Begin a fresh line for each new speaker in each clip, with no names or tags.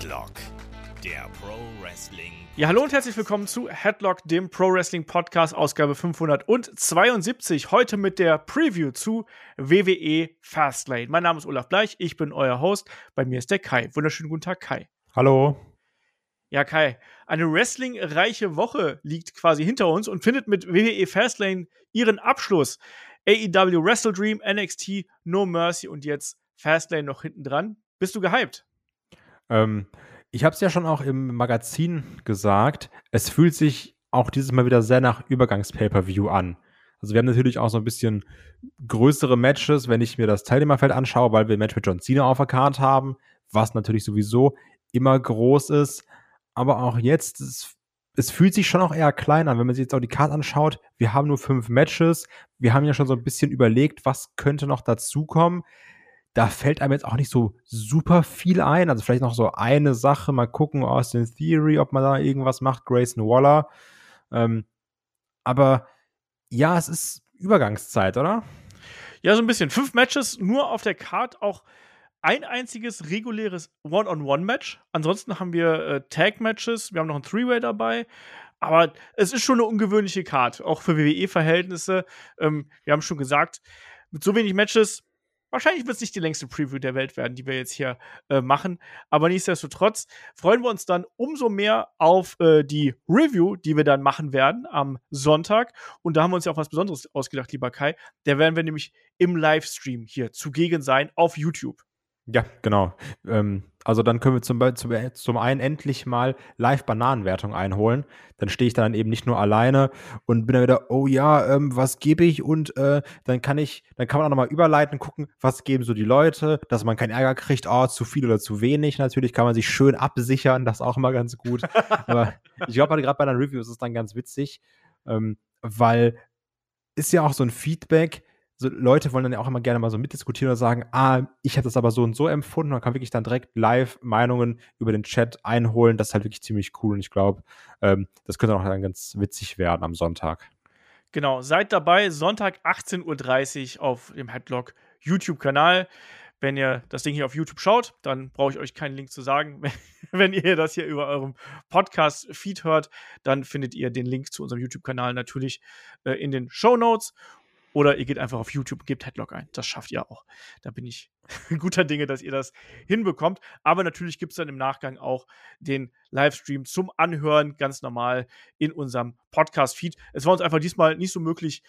Headlock, der Pro Wrestling.
Ja, hallo und herzlich willkommen zu Headlock, dem Pro Wrestling Podcast, Ausgabe 572. Heute mit der Preview zu WWE Fastlane. Mein Name ist Olaf Bleich, ich bin euer Host. Bei mir ist der Kai. Wunderschönen guten Tag, Kai.
Hallo.
Ja, Kai, eine wrestlingreiche Woche liegt quasi hinter uns und findet mit WWE Fastlane ihren Abschluss. AEW Wrestle Dream, NXT, No Mercy und jetzt Fastlane noch hinten dran. Bist du gehypt?
Ähm, ich habe es ja schon auch im Magazin gesagt. Es fühlt sich auch dieses Mal wieder sehr nach Übergangs-Pay-Per-View an. Also wir haben natürlich auch so ein bisschen größere Matches, wenn ich mir das Teilnehmerfeld anschaue, weil wir ein Match mit John Cena auf der Karte haben, was natürlich sowieso immer groß ist. Aber auch jetzt, es, es fühlt sich schon auch eher klein an, wenn man sich jetzt auch die Karte anschaut. Wir haben nur fünf Matches. Wir haben ja schon so ein bisschen überlegt, was könnte noch dazukommen da fällt einem jetzt auch nicht so super viel ein. Also vielleicht noch so eine Sache, mal gucken, Austin Theory, ob man da irgendwas macht, Grayson Waller. Ähm, aber ja, es ist Übergangszeit, oder?
Ja, so ein bisschen. Fünf Matches nur auf der Card, auch ein einziges reguläres One-on-One-Match. Ansonsten haben wir äh, Tag-Matches, wir haben noch ein Three-Way dabei. Aber es ist schon eine ungewöhnliche Card, auch für WWE-Verhältnisse. Ähm, wir haben schon gesagt, mit so wenig Matches Wahrscheinlich wird es nicht die längste Preview der Welt werden, die wir jetzt hier äh, machen. Aber nichtsdestotrotz freuen wir uns dann umso mehr auf äh, die Review, die wir dann machen werden am Sonntag. Und da haben wir uns ja auch was Besonderes ausgedacht, lieber Kai. Da werden wir nämlich im Livestream hier zugegen sein auf YouTube.
Ja, genau. Ähm, also dann können wir zum, zum, zum einen endlich mal Live-Bananenwertung einholen. Dann stehe ich dann eben nicht nur alleine und bin dann wieder, oh ja, ähm, was gebe ich? Und äh, dann kann ich, dann kann man auch nochmal überleiten, gucken, was geben so die Leute, dass man keinen Ärger kriegt, oh, zu viel oder zu wenig. Natürlich kann man sich schön absichern, das ist auch immer ganz gut. Aber ich glaube, gerade bei einer Review ist es dann ganz witzig, ähm, weil ist ja auch so ein Feedback, so Leute wollen dann ja auch immer gerne mal so mitdiskutieren oder sagen, ah, ich habe das aber so und so empfunden. Man kann wirklich dann direkt live Meinungen über den Chat einholen. Das ist halt wirklich ziemlich cool und ich glaube, ähm, das könnte auch dann ganz witzig werden am Sonntag.
Genau, seid dabei, Sonntag 18.30 Uhr auf dem Headlock YouTube-Kanal. Wenn ihr das Ding hier auf YouTube schaut, dann brauche ich euch keinen Link zu sagen. Wenn ihr das hier über eurem Podcast-Feed hört, dann findet ihr den Link zu unserem YouTube-Kanal natürlich äh, in den Show Notes. Oder ihr geht einfach auf YouTube und gebt Headlock ein. Das schafft ihr auch. Da bin ich guter Dinge, dass ihr das hinbekommt. Aber natürlich gibt es dann im Nachgang auch den Livestream zum Anhören, ganz normal in unserem Podcast-Feed. Es war uns einfach diesmal nicht so möglich,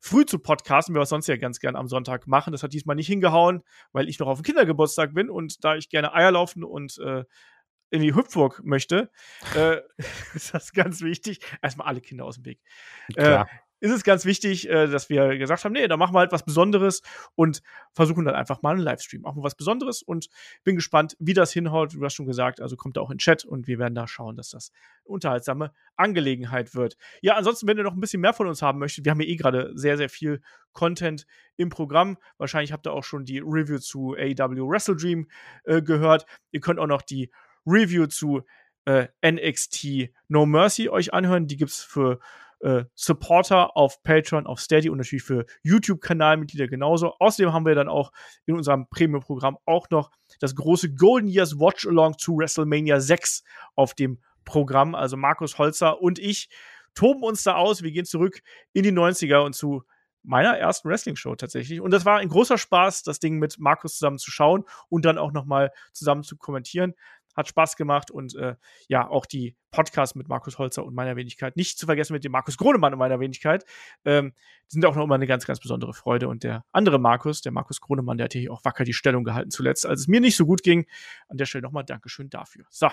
früh zu podcasten, wir es sonst ja ganz gern am Sonntag machen. Das hat diesmal nicht hingehauen, weil ich noch auf dem Kindergeburtstag bin und da ich gerne Eier laufen und äh, in die Hüpfburg möchte, äh, ist das ganz wichtig. Erstmal alle Kinder aus dem Weg. Äh, ist es ganz wichtig, äh, dass wir gesagt haben, nee, da machen wir halt was Besonderes und versuchen dann einfach mal einen Livestream. Machen wir was Besonderes und bin gespannt, wie das hinhaut. Du hast schon gesagt, also kommt da auch in Chat und wir werden da schauen, dass das eine unterhaltsame Angelegenheit wird. Ja, ansonsten, wenn ihr noch ein bisschen mehr von uns haben möchtet, wir haben ja eh gerade sehr, sehr viel Content im Programm. Wahrscheinlich habt ihr auch schon die Review zu AEW Wrestle Dream äh, gehört. Ihr könnt auch noch die Review zu äh, NXT No Mercy euch anhören. Die gibt es für äh, Supporter auf Patreon, auf Steady und natürlich für YouTube-Kanalmitglieder genauso. Außerdem haben wir dann auch in unserem Premium-Programm auch noch das große Golden Years Watch Along zu WrestleMania 6 auf dem Programm. Also Markus Holzer und ich toben uns da aus. Wir gehen zurück in die 90er und zu meiner ersten Wrestling-Show tatsächlich. Und das war ein großer Spaß, das Ding mit Markus zusammen zu schauen und dann auch nochmal zusammen zu kommentieren hat Spaß gemacht und äh, ja, auch die Podcasts mit Markus Holzer und meiner Wenigkeit, nicht zu vergessen mit dem Markus Gronemann und meiner Wenigkeit, ähm, sind auch noch immer eine ganz, ganz besondere Freude. Und der andere Markus, der Markus Gronemann, der hat hier auch wacker die Stellung gehalten zuletzt, als es mir nicht so gut ging. An der Stelle nochmal Dankeschön dafür. So.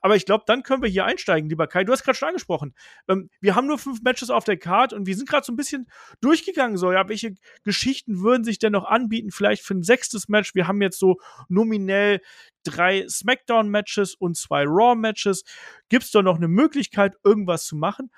Aber ich glaube, dann können wir hier einsteigen, lieber Kai. Du hast gerade schon angesprochen. Ähm, wir haben nur fünf Matches auf der Card und wir sind gerade so ein bisschen durchgegangen. So, ja, welche Geschichten würden sich denn noch anbieten? Vielleicht für ein sechstes Match. Wir haben jetzt so nominell drei SmackDown-Matches und zwei Raw-Matches. Gibt es da noch eine Möglichkeit, irgendwas zu machen?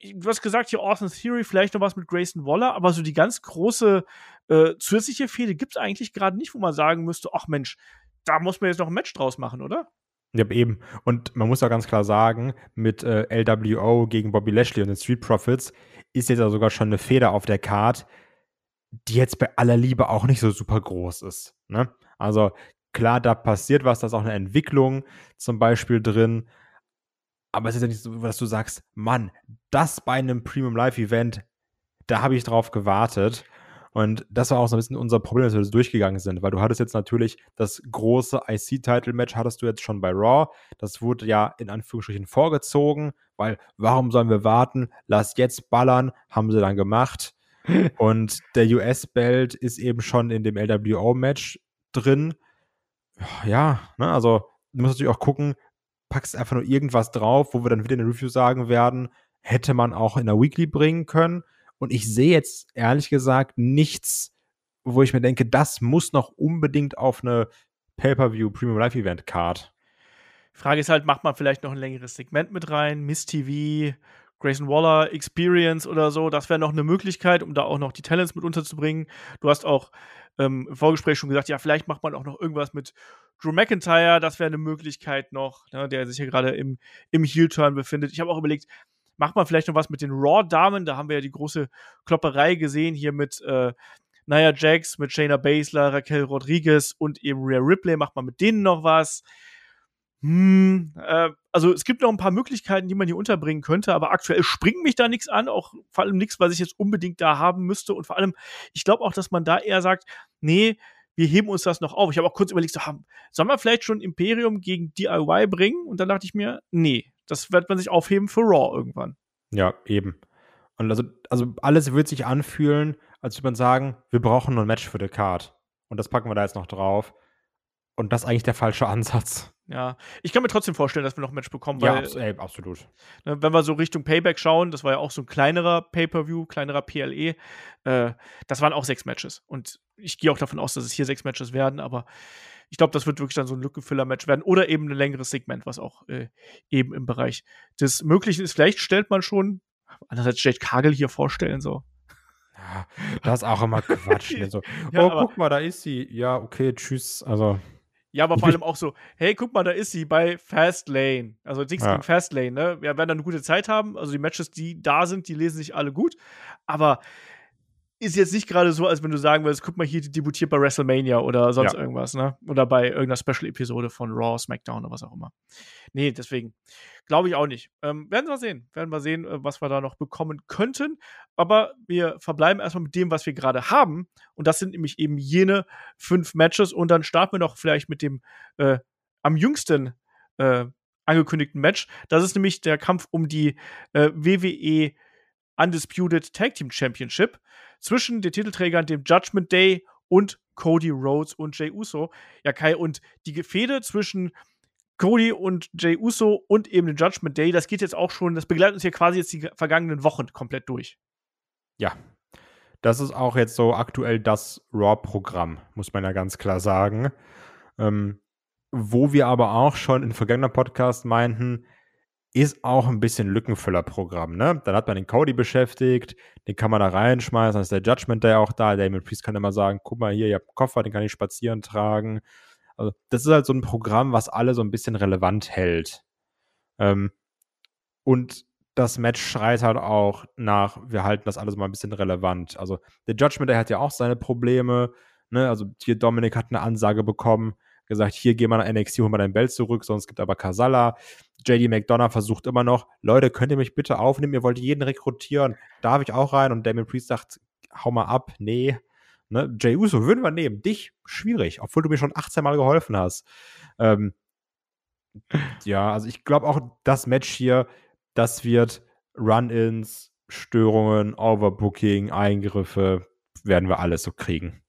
Du hast gesagt, hier Awesome Theory, vielleicht noch was mit Grayson Waller, aber so die ganz große äh, zusätzliche Fehde gibt es eigentlich gerade nicht, wo man sagen müsste, ach Mensch, da muss man jetzt noch ein Match draus machen, oder?
Ja, eben. Und man muss auch ganz klar sagen, mit äh, LWO gegen Bobby Lashley und den Street Profits ist jetzt ja sogar schon eine Feder auf der Card, die jetzt bei aller Liebe auch nicht so super groß ist. Ne? Also klar, da passiert was, da ist auch eine Entwicklung zum Beispiel drin. Aber es ist ja nicht so, dass du sagst, Mann, das bei einem Premium Live Event, da habe ich drauf gewartet. Und das war auch so ein bisschen unser Problem, dass wir das durchgegangen sind, weil du hattest jetzt natürlich das große IC-Title-Match, hattest du jetzt schon bei Raw. Das wurde ja in Anführungsstrichen vorgezogen, weil warum sollen wir warten? Lass jetzt ballern, haben sie dann gemacht. Und der US-Belt ist eben schon in dem LWO-Match drin. Ja, ne, also du musst natürlich auch gucken, packst einfach nur irgendwas drauf, wo wir dann wieder in der Review sagen werden, hätte man auch in der Weekly bringen können. Und ich sehe jetzt ehrlich gesagt nichts, wo ich mir denke, das muss noch unbedingt auf eine Pay-Per-View Premium Live Event Card.
Frage ist halt, macht man vielleicht noch ein längeres Segment mit rein? Miss TV, Grayson Waller, Experience oder so. Das wäre noch eine Möglichkeit, um da auch noch die Talents mit unterzubringen. Du hast auch ähm, im Vorgespräch schon gesagt, ja, vielleicht macht man auch noch irgendwas mit Drew McIntyre. Das wäre eine Möglichkeit noch, ne, der sich hier gerade im, im Heel-Turn befindet. Ich habe auch überlegt, macht man vielleicht noch was mit den Raw-Damen? Da haben wir ja die große Klopperei gesehen hier mit äh, Nia Jax, mit Shayna Baszler, Raquel Rodriguez und eben Rhea Ripley. Macht man mit denen noch was? Hm, äh, also es gibt noch ein paar Möglichkeiten, die man hier unterbringen könnte, aber aktuell springt mich da nichts an, auch vor allem nichts, was ich jetzt unbedingt da haben müsste. Und vor allem, ich glaube auch, dass man da eher sagt, nee, wir heben uns das noch auf. Ich habe auch kurz überlegt, so, sollen wir vielleicht schon Imperium gegen DIY bringen? Und dann dachte ich mir, nee, das wird man sich aufheben für Raw irgendwann.
Ja, eben. Und also, also alles wird sich anfühlen, als würde man sagen, wir brauchen ein Match für die Card. Und das packen wir da jetzt noch drauf. Und das ist eigentlich der falsche Ansatz.
Ja, ich kann mir trotzdem vorstellen, dass wir noch ein Match bekommen. Weil,
ja, abs ey, absolut.
Ne, wenn wir so Richtung Payback schauen, das war ja auch so ein kleinerer Pay-Per-View, kleinerer PLE. Äh, das waren auch sechs Matches. Und ich gehe auch davon aus, dass es hier sechs Matches werden, aber ich glaube, das wird wirklich dann so ein Lückenfüller-Match werden oder eben ein längeres Segment, was auch äh, eben im Bereich des Möglichen ist. Vielleicht stellt man schon, andererseits stellt Kagel hier vorstellen, so.
Ja, das ist auch immer Quatsch. Ne, so, ja, oh, guck mal, da ist sie. Ja, okay, tschüss. Also.
Ja, aber vor allem auch so, hey, guck mal, da ist sie bei Fastlane. Also Dings ja. gegen Fastlane, ne? Wir werden dann eine gute Zeit haben. Also die Matches, die da sind, die lesen sich alle gut. Aber ist jetzt nicht gerade so, als wenn du sagen würdest, guck mal hier, die debütiert bei WrestleMania oder sonst ja. irgendwas, ne? Oder bei irgendeiner Special-Episode von Raw, SmackDown oder was auch immer. Nee, deswegen glaube ich auch nicht. Ähm, werden wir sehen. Werden wir sehen, äh, was wir da noch bekommen könnten. Aber wir verbleiben erstmal mit dem, was wir gerade haben. Und das sind nämlich eben jene fünf Matches. Und dann starten wir noch vielleicht mit dem äh, am jüngsten äh, angekündigten Match. Das ist nämlich der Kampf um die äh, WWE Undisputed Tag Team Championship zwischen den Titelträgern, dem Judgment Day und Cody Rhodes und Jay Uso. Ja, Kai, und die Fehde zwischen Cody und Jay Uso und eben den Judgment Day, das geht jetzt auch schon, das begleitet uns hier quasi jetzt die vergangenen Wochen komplett durch.
Ja. Das ist auch jetzt so aktuell das Raw-Programm, muss man ja ganz klar sagen. Ähm, wo wir aber auch schon in vergangenen Podcast meinten, ist auch ein bisschen Lückenfüllerprogramm, ne? Dann hat man den Cody beschäftigt, den kann man da reinschmeißen, dann ist der Judgment Day auch da. Damon Priest kann immer sagen, guck mal hier, ihr habt einen Koffer, den kann ich spazieren tragen. Also, das ist halt so ein Programm, was alle so ein bisschen relevant hält. Ähm, und das Match schreit halt auch nach, wir halten das alles mal ein bisschen relevant. Also, der Judgment Day hat ja auch seine Probleme. Ne? Also, hier Dominik hat eine Ansage bekommen, gesagt, hier geh mal nach NXT, hol mal dein Belt zurück, sonst gibt aber Kasala. JD McDonough versucht immer noch, Leute, könnt ihr mich bitte aufnehmen? Ihr wollt jeden rekrutieren. Darf ich auch rein? Und Damien Priest sagt, hau mal ab. Nee. Ne? Jay Uso würden wir nehmen. Dich, schwierig, obwohl du mir schon 18 Mal geholfen hast. Ähm, ja, also ich glaube auch, das Match hier, das wird Run-Ins, Störungen, Overbooking, Eingriffe, werden wir alles so kriegen.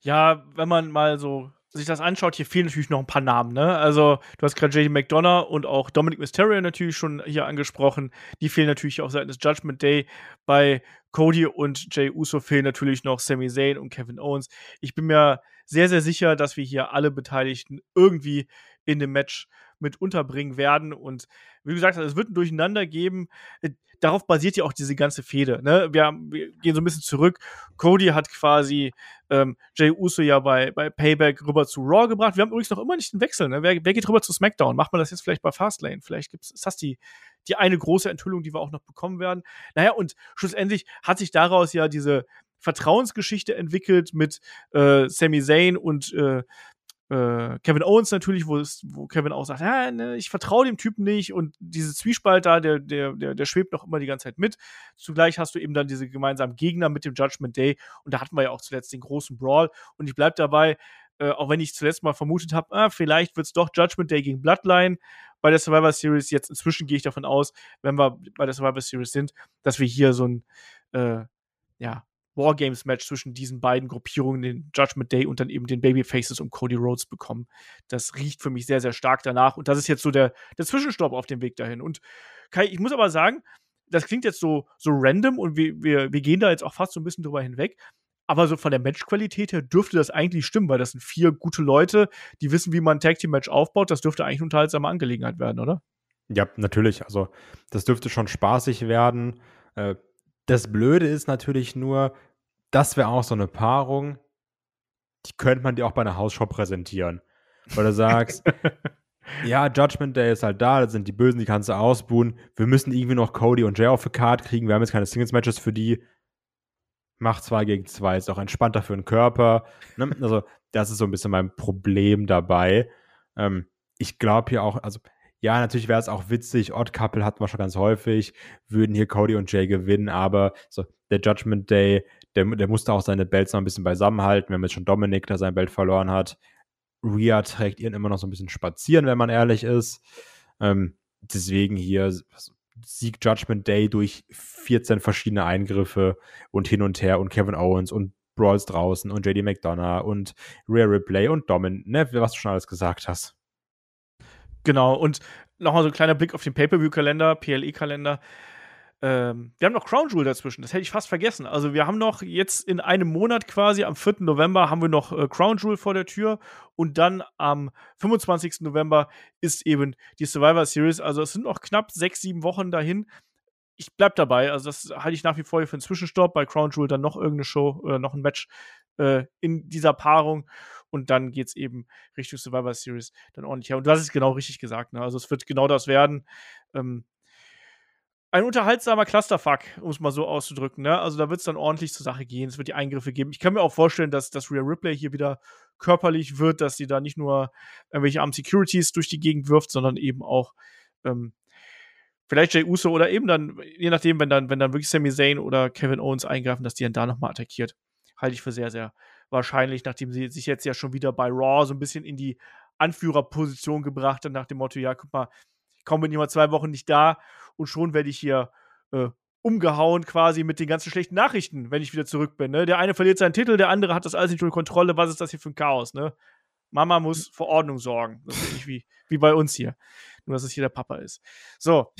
Ja, wenn man mal so sich das anschaut, hier fehlen natürlich noch ein paar Namen, ne? Also, du hast gerade JD McDonough und auch Dominic Mysterio natürlich schon hier angesprochen. Die fehlen natürlich auch seitens Judgment Day. Bei Cody und Jay Uso fehlen natürlich noch Sami Zayn und Kevin Owens. Ich bin mir sehr, sehr sicher, dass wir hier alle Beteiligten irgendwie in dem Match mit unterbringen werden. Und wie gesagt, es wird ein Durcheinander geben. Äh, darauf basiert ja auch diese ganze Fehde. Ne? Wir, wir, gehen so ein bisschen zurück. Cody hat quasi ähm, Jay Uso ja bei, bei Payback rüber zu Raw gebracht. Wir haben übrigens noch immer nicht einen Wechsel. Ne? Wer, wer geht rüber zu SmackDown? Macht man das jetzt vielleicht bei Fastlane? Vielleicht gibt's, ist das die, die eine große Enthüllung, die wir auch noch bekommen werden. Naja, und schlussendlich hat sich daraus ja diese Vertrauensgeschichte entwickelt mit äh, Sami Zayn und äh, äh, Kevin Owens natürlich, wo, es, wo Kevin auch sagt, ja, ne, ich vertraue dem Typen nicht und diese Zwiespalt da, der, der, der, der schwebt noch immer die ganze Zeit mit. Zugleich hast du eben dann diese gemeinsamen Gegner mit dem Judgment Day und da hatten wir ja auch zuletzt den großen Brawl und ich bleibe dabei, äh, auch wenn ich zuletzt mal vermutet habe, ah, vielleicht wird es doch Judgment Day gegen Bloodline bei der Survivor Series. Jetzt inzwischen gehe ich davon aus, wenn wir bei der Survivor Series sind, dass wir hier so ein äh, ja, Wargames-Match zwischen diesen beiden Gruppierungen, den Judgment Day und dann eben den Babyfaces um Cody Rhodes bekommen. Das riecht für mich sehr, sehr stark danach. Und das ist jetzt so der, der Zwischenstopp auf dem Weg dahin. Und Kai, ich muss aber sagen, das klingt jetzt so, so random und wir, wir, wir gehen da jetzt auch fast so ein bisschen drüber hinweg. Aber so von der Matchqualität her dürfte das eigentlich stimmen, weil das sind vier gute Leute, die wissen, wie man ein Tag Team Match aufbaut. Das dürfte eigentlich eine unterhaltsame Angelegenheit werden, oder?
Ja, natürlich. Also, das dürfte schon spaßig werden. Äh, das Blöde ist natürlich nur, das wäre auch so eine Paarung, die könnte man dir auch bei einer Hausshow präsentieren. Weil du sagst, ja, Judgment Day ist halt da, das sind die Bösen, die kannst du ausbuhen. Wir müssen irgendwie noch Cody und Jay auf die Card kriegen. Wir haben jetzt keine Singles-Matches für die. Mach zwei gegen zwei, ist auch entspannter für den Körper. Ne? Also, das ist so ein bisschen mein Problem dabei. Ähm, ich glaube hier auch, also ja, natürlich wäre es auch witzig. Odd Couple hatten wir schon ganz häufig. Würden hier Cody und Jay gewinnen, aber so der Judgment Day, der, der musste auch seine Belts noch ein bisschen beisammenhalten. Wir haben jetzt schon Dominik, der sein Belt verloren hat. Rhea trägt ihren immer noch so ein bisschen spazieren, wenn man ehrlich ist. Ähm, deswegen hier Sieg Judgment Day durch 14 verschiedene Eingriffe und hin und her und Kevin Owens und Brawls draußen und JD McDonough und Rhea Ripley und Domin, ne, was du schon alles gesagt hast.
Genau, und nochmal so ein kleiner Blick auf den Pay-Per-View-Kalender, PLE-Kalender. Ähm, wir haben noch Crown Jewel dazwischen, das hätte ich fast vergessen. Also wir haben noch jetzt in einem Monat quasi, am 4. November, haben wir noch äh, Crown Jewel vor der Tür und dann am 25. November ist eben die Survivor Series. Also es sind noch knapp sechs, sieben Wochen dahin. Ich bleib dabei, also das halte ich nach wie vor für einen Zwischenstopp. Bei Crown Jewel dann noch irgendeine Show oder noch ein Match äh, in dieser Paarung und dann geht es eben Richtung Survivor Series dann ordentlich her. Und du hast es genau richtig gesagt. Ne? Also es wird genau das werden. Ähm, ein unterhaltsamer Clusterfuck, um es mal so auszudrücken. Ne? Also da wird es dann ordentlich zur Sache gehen. Es wird die Eingriffe geben. Ich kann mir auch vorstellen, dass das Rhea Ripley hier wieder körperlich wird, dass sie da nicht nur irgendwelche Armed Securities durch die Gegend wirft, sondern eben auch ähm, vielleicht Jay Uso oder eben dann, je nachdem, wenn dann, wenn dann wirklich Sami Zayn oder Kevin Owens eingreifen, dass die dann da nochmal attackiert. Halte ich für sehr, sehr wahrscheinlich, nachdem sie sich jetzt ja schon wieder bei Raw so ein bisschen in die Anführerposition gebracht hat, nach dem Motto, ja, guck mal, kaum bin ich mal zwei Wochen nicht da und schon werde ich hier äh, umgehauen quasi mit den ganzen schlechten Nachrichten, wenn ich wieder zurück bin. Ne? Der eine verliert seinen Titel, der andere hat das alles nicht unter Kontrolle. Was ist das hier für ein Chaos? Ne? Mama muss für Ordnung sorgen. Das ist nicht wie, wie bei uns hier. Nur, dass es hier der Papa ist. So.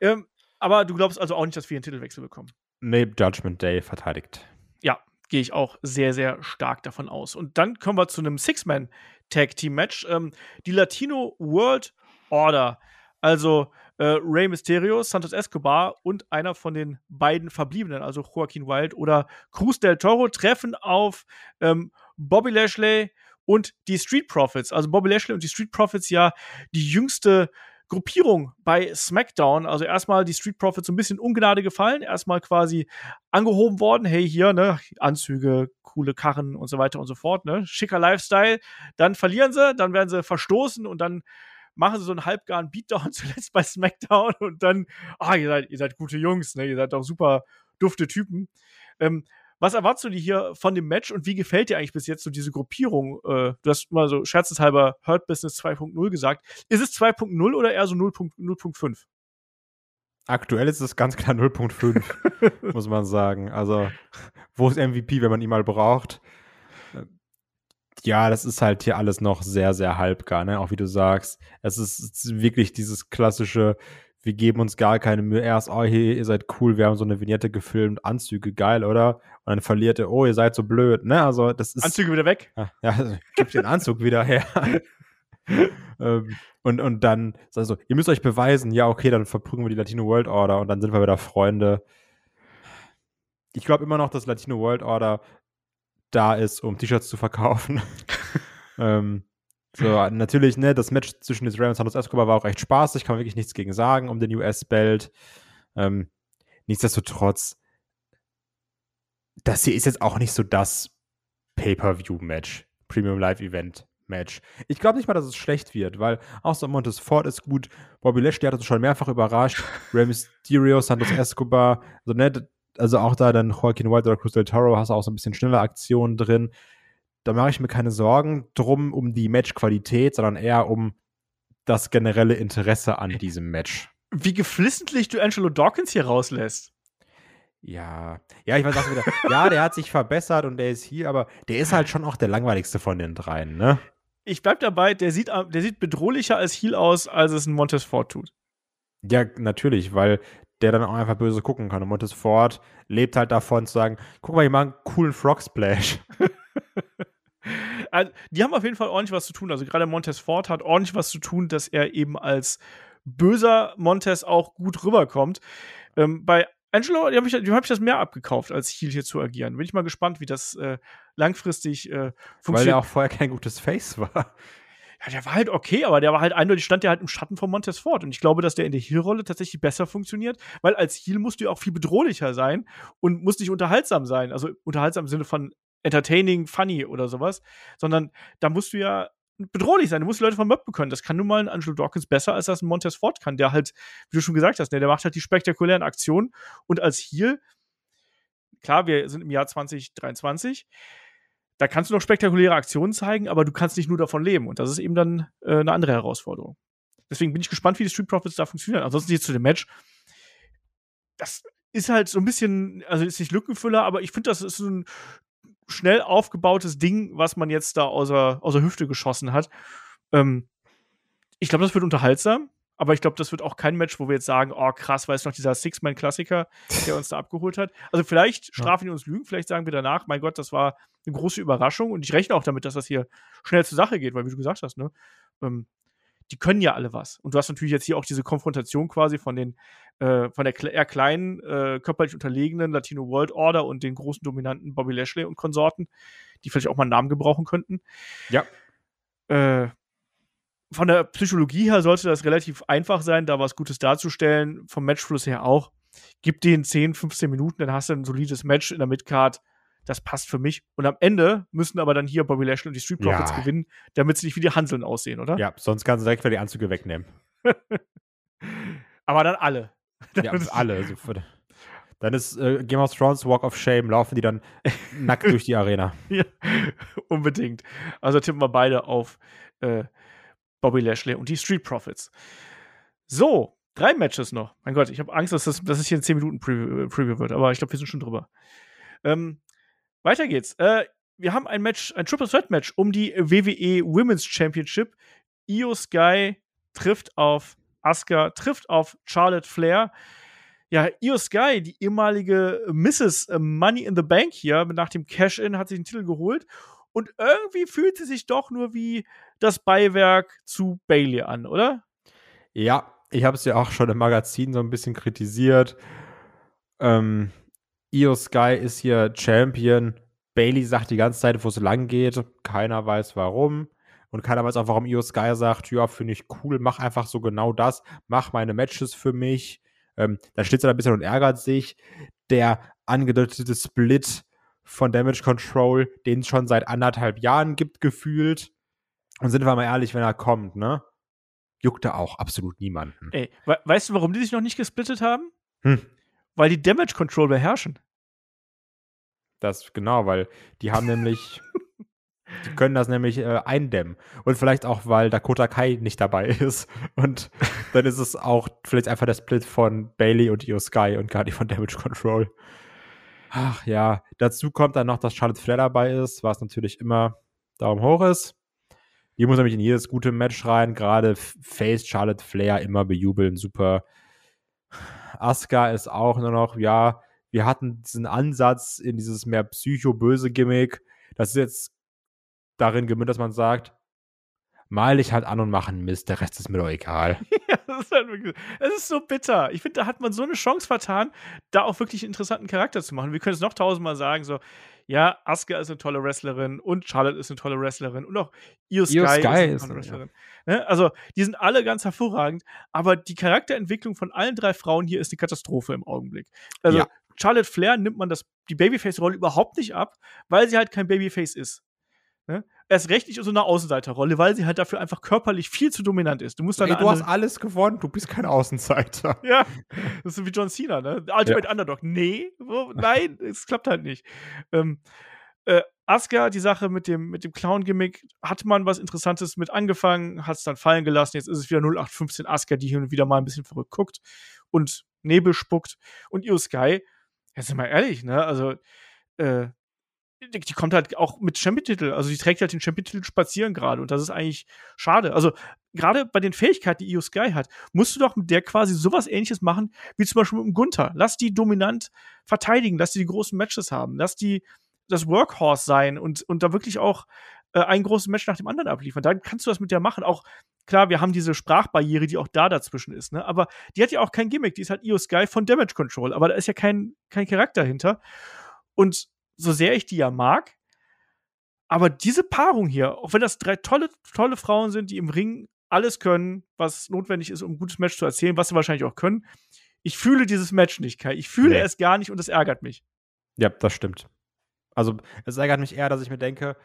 Ähm, aber du glaubst also auch nicht, dass wir einen Titelwechsel bekommen?
Nee, Judgment Day verteidigt.
Ja, gehe ich auch sehr, sehr stark davon aus. Und dann kommen wir zu einem Six-Man-Tag-Team-Match. Ähm, die Latino World Order. Also äh, Rey Mysterio, Santos Escobar und einer von den beiden Verbliebenen, also Joaquin Wild oder Cruz del Toro, treffen auf ähm, Bobby Lashley und die Street Profits. Also Bobby Lashley und die Street Profits ja die jüngste Gruppierung bei SmackDown. Also erstmal die Street Profits so ein bisschen Ungnade gefallen, erstmal quasi angehoben worden. Hey, hier, ne, Anzüge, coole Karren und so weiter und so fort, ne, schicker Lifestyle. Dann verlieren sie, dann werden sie verstoßen und dann machen sie so einen halbgaren Beatdown zuletzt bei SmackDown und dann, ah, ihr seid, ihr seid gute Jungs, ne, ihr seid doch super dufte Typen. Ähm, was erwartest du dir hier von dem Match und wie gefällt dir eigentlich bis jetzt so diese Gruppierung? Äh, du hast mal so scherzeshalber Hurt Business 2.0 gesagt. Ist es 2.0 oder eher so 0.5?
Aktuell ist es ganz klar 0.5, muss man sagen. Also, wo ist MVP, wenn man ihn mal braucht? Ja, das ist halt hier alles noch sehr, sehr halbgar, ne? Auch wie du sagst. Es ist wirklich dieses klassische, wir geben uns gar keine Mühe. Erst, oh, hey, ihr seid cool, wir haben so eine Vignette gefilmt, Anzüge, geil, oder? Und dann verliert er, oh, ihr seid so blöd, ne? Also, das ist.
Anzüge wieder weg?
Ja, also, gib den Anzug wieder her. ähm, und, und dann, also, ihr müsst euch beweisen, ja, okay, dann verprügeln wir die Latino World Order und dann sind wir wieder Freunde. Ich glaube immer noch, dass Latino World Order da ist, um T-Shirts zu verkaufen. ähm, so, natürlich, ne, das Match zwischen Israel und Santos Escobar war auch echt spaßig, kann man wirklich nichts gegen sagen um den US-Belt. Ähm, nichtsdestotrotz, das hier ist jetzt auch nicht so das Pay-Per-View-Match, Premium Live-Event-Match. Match. Ich glaube nicht mal, dass es schlecht wird, weil auch so Montes Ford ist gut. Bobby Lashley hat uns schon mehrfach überrascht. Rey Mysterio, Santos Escobar, also, ne, also auch da dann Joaquin White oder Cruz del Toro hast du auch so ein bisschen schnelle Aktionen drin. Da mache ich mir keine Sorgen drum um die Matchqualität, sondern eher um das generelle Interesse an diesem Match.
Wie geflissentlich du Angelo Dawkins hier rauslässt.
Ja, ja, ich weiß auch wieder. ja, der hat sich verbessert und der ist hier, aber der ist halt schon auch der langweiligste von den dreien, ne?
Ich bleib dabei, der sieht, der sieht bedrohlicher als Heal aus, als es ein Montez Ford tut.
Ja, natürlich, weil der dann auch einfach böse gucken kann. Und Montez Ford lebt halt davon zu sagen, guck mal, ich mache einen coolen Frog Splash.
also, die haben auf jeden Fall ordentlich was zu tun. Also gerade Montez Ford hat ordentlich was zu tun, dass er eben als böser Montez auch gut rüberkommt. Ähm, bei Angelo, dem habe ich, hab ich das mehr abgekauft, als Heal hier zu agieren. Bin ich mal gespannt, wie das äh, langfristig äh, funktioniert.
Weil er auch vorher kein gutes Face war.
Ja, der war halt okay, aber der war halt eindeutig, stand der halt im Schatten von Montez Ford. Und ich glaube, dass der in der Heal-Rolle tatsächlich besser funktioniert, weil als Heal musst du ja auch viel bedrohlicher sein und musst nicht unterhaltsam sein. Also unterhaltsam im Sinne von entertaining, funny oder sowas, sondern da musst du ja bedrohlich sein. Du musst Leute vom Mob bekommen. Das kann nun mal ein Angelo Dawkins besser, als das ein Montez Ford kann, der halt, wie du schon gesagt hast, ne, der macht halt die spektakulären Aktionen. Und als Heal, klar, wir sind im Jahr 2023, da kannst du noch spektakuläre Aktionen zeigen, aber du kannst nicht nur davon leben. Und das ist eben dann äh, eine andere Herausforderung. Deswegen bin ich gespannt, wie die Street Profits da funktionieren. Ansonsten jetzt zu dem Match. Das ist halt so ein bisschen, also ist nicht Lückenfüller, aber ich finde, das ist so ein schnell aufgebautes Ding, was man jetzt da außer, außer Hüfte geschossen hat. Ähm, ich glaube, das wird unterhaltsam, aber ich glaube, das wird auch kein Match, wo wir jetzt sagen, oh krass, weil es noch dieser Six-Man-Klassiker, der uns da abgeholt hat. Also vielleicht strafen die uns Lügen, vielleicht sagen wir danach, mein Gott, das war eine große Überraschung und ich rechne auch damit, dass das hier schnell zur Sache geht, weil wie du gesagt hast, ne, ähm, die können ja alle was. Und du hast natürlich jetzt hier auch diese Konfrontation quasi von den, äh, von der eher kleinen, äh, körperlich unterlegenen Latino World Order und den großen dominanten Bobby Lashley und Konsorten, die vielleicht auch mal einen Namen gebrauchen könnten.
Ja.
Äh, von der Psychologie her sollte das relativ einfach sein, da was Gutes darzustellen. Vom Matchfluss her auch. Gib den 10, 15 Minuten, dann hast du ein solides Match in der Midcard das passt für mich. Und am Ende müssen aber dann hier Bobby Lashley und die Street Profits ja. gewinnen, damit sie nicht wie die Hanseln aussehen, oder?
Ja, sonst kannst du direkt wieder die Anzüge wegnehmen.
aber dann alle.
ja, alle. Dann ist äh, Game of Thrones Walk of Shame, laufen die dann nackt durch die Arena.
Ja, unbedingt. Also tippen wir beide auf äh, Bobby Lashley und die Street Profits. So, drei Matches noch. Mein Gott, ich habe Angst, dass, das, dass es hier ein 10 Minuten Preview, Preview wird, aber ich glaube, wir sind schon drüber. Ähm, weiter geht's. Äh, wir haben ein Match, ein Triple Threat Match um die WWE Women's Championship. Io Sky trifft auf Asuka, trifft auf Charlotte Flair. Ja, Io Sky, die ehemalige Mrs. Money in the Bank hier, nach dem Cash-In hat sich den Titel geholt. Und irgendwie fühlt sie sich doch nur wie das Beiwerk zu Bailey an, oder?
Ja, ich habe es ja auch schon im Magazin so ein bisschen kritisiert. Ähm, Io Sky ist hier Champion. Bailey sagt die ganze Zeit, wo es lang geht. Keiner weiß warum. Und keiner weiß auch, warum Io Sky sagt, ja, finde ich cool, mach einfach so genau das, mach meine Matches für mich. Ähm, dann steht sie da ein bisschen und ärgert sich. Der angedeutete Split von Damage Control, den es schon seit anderthalb Jahren gibt, gefühlt. Und sind wir mal ehrlich, wenn er kommt, ne? Juckt er auch absolut niemanden.
Ey, we weißt du, warum die sich noch nicht gesplittet haben?
Hm.
Weil die Damage Control beherrschen.
Das, genau, weil die haben nämlich, die können das nämlich äh, eindämmen. Und vielleicht auch, weil Dakota Kai nicht dabei ist. Und dann ist es auch vielleicht einfach der Split von Bailey und Io Sky und gar nicht von Damage Control. Ach ja, dazu kommt dann noch, dass Charlotte Flair dabei ist, was natürlich immer Daumen hoch ist. Die muss nämlich in jedes gute Match rein, gerade Face Charlotte Flair immer bejubeln, super. Asuka ist auch nur noch, ja, wir hatten diesen Ansatz in dieses mehr psycho-böse Gimmick. Das ist jetzt darin gemündet, dass man sagt, mal dich halt an und machen Mist, der Rest ist mir doch egal.
ja, ist, halt das ist so bitter. Ich finde, da hat man so eine Chance vertan, da auch wirklich einen interessanten Charakter zu machen. Wir können es noch tausendmal sagen, so, ja, Asuka ist eine tolle Wrestlerin und Charlotte ist eine tolle Wrestlerin und auch Io Sky, Io Sky ist eine tolle Wrestlerin. Ja. Ne? Also, die sind alle ganz hervorragend, aber die Charakterentwicklung von allen drei Frauen hier ist eine Katastrophe im Augenblick. Also, ja. Charlotte Flair nimmt man das, die Babyface-Rolle überhaupt nicht ab, weil sie halt kein Babyface ist. Ne? Erst recht nicht in so einer Außenseiterrolle, weil sie halt dafür einfach körperlich viel zu dominant ist. Du musst dann
Ey, du hast alles gewonnen, du bist kein Außenseiter.
ja, das ist so wie John Cena, ne? Ultimate Underdog. Nee, wo, nein, es klappt halt nicht. Ähm, äh, Asuka, die Sache mit dem, mit dem Clown-Gimmick, hat man was Interessantes mit angefangen, hat es dann fallen gelassen. Jetzt ist es wieder 0815 Asuka, die hier und wieder mal ein bisschen verrückt guckt und Nebel spuckt. Und Io Sky, ja, sind wir ehrlich, ne? Also, äh, die, kommt halt auch mit Champion-Titel. Also, die trägt halt den Champion-Titel spazieren gerade. Und das ist eigentlich schade. Also, gerade bei den Fähigkeiten, die Io Sky hat, musst du doch mit der quasi sowas ähnliches machen, wie zum Beispiel mit dem Gunther. Lass die dominant verteidigen, lass die die großen Matches haben, lass die das Workhorse sein und, und da wirklich auch äh, ein großes Match nach dem anderen abliefern. Dann kannst du das mit der machen. Auch klar, wir haben diese Sprachbarriere, die auch da dazwischen ist, ne? Aber die hat ja auch kein Gimmick, die ist halt Io Sky von Damage Control, aber da ist ja kein, kein Charakter hinter. Und so sehr ich die ja mag, aber diese Paarung hier, auch wenn das drei tolle, tolle Frauen sind, die im Ring alles können, was notwendig ist, um ein gutes Match zu erzählen, was sie wahrscheinlich auch können, ich fühle dieses Match nicht, Kai. Ich fühle
Nee.
es gar nicht und es ärgert mich.
Ja, das stimmt. Also, es ärgert mich eher, dass ich mir denke,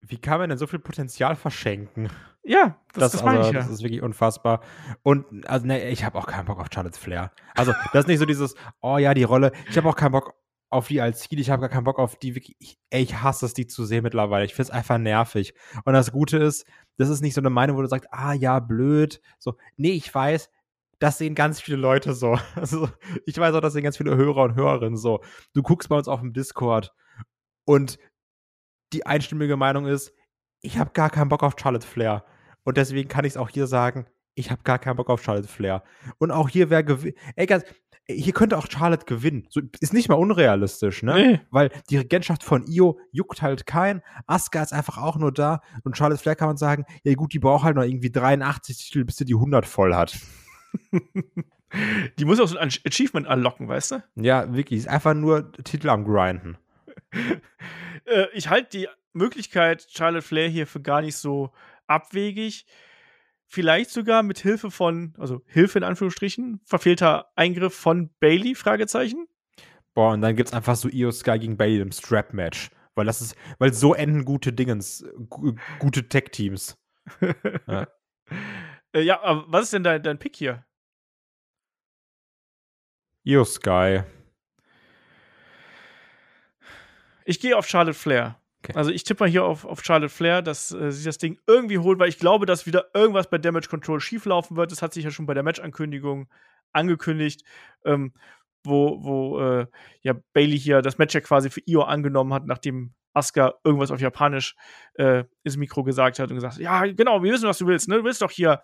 wie kann man denn so viel Potenzial verschenken?
Ja, das, das, meine
also,
ich ja.
Das ist wirklich unfassbar. Und also, ne, ich habe auch keinen Bock auf Charlotte Flair. Also, das ist nicht so dieses, oh ja, die Rolle. Ich habe auch keinen Bock auf die als Ziel. Ich habe gar keinen Bock auf die. Ich, ey, ich hasse es, die zu sehen mittlerweile. Ich finde es einfach nervig. Und das Gute ist, das ist nicht so eine Meinung, wo du sagst, ah ja, blöd. So, nee, ich weiß, das sehen ganz viele Leute so. Also, ich weiß auch, das sehen ganz viele Hörer und Hörerinnen so. Du guckst bei uns auf dem Discord und die einstimmige Meinung ist, ich habe gar keinen Bock auf Charlotte Flair. Und deswegen kann ich es auch hier sagen, ich habe gar keinen Bock auf Charlotte Flair. Und auch hier wäre. Ey, ganz, hier könnte auch Charlotte gewinnen. So, ist nicht mal unrealistisch, ne?
Nee.
Weil die Regentschaft von Io juckt halt keinen. Asuka ist einfach auch nur da. Und Charlotte Flair kann man sagen, ja gut, die braucht halt noch irgendwie 83 Titel, bis sie die 100 voll hat.
Die muss auch so ein Achievement anlocken, weißt du?
Ja, wirklich. Ist einfach nur Titel am Grinden.
Äh, ich halte die Möglichkeit Charlotte Flair hier für gar nicht so abwegig. Vielleicht sogar mit Hilfe von, also Hilfe in Anführungsstrichen, verfehlter Eingriff von Bailey, Fragezeichen.
Boah, und dann gibt's einfach so Io Sky gegen Bailey im Strap-Match. Weil das ist, weil so enden gute Dingens, gu gute Tech-Teams. Ja.
Äh, ja, aber was ist denn dein, dein Pick hier?
Io Sky.
Ich gehe auf Charlotte Flair.
Okay.
Also ich tippe mal hier auf, auf Charlotte Flair, dass äh, sie das Ding irgendwie holt, weil ich glaube, dass wieder irgendwas bei Damage Control schieflaufen wird. Das hat sich ja schon bei der Match-Ankündigung angekündigt, ähm, wo, wo äh, ja Bailey hier das Match ja quasi für Io angenommen hat, nachdem Asuka irgendwas auf Japanisch äh, ins Mikro gesagt hat und gesagt hat, ja, genau, wir wissen, was du willst, ne? Du willst doch hier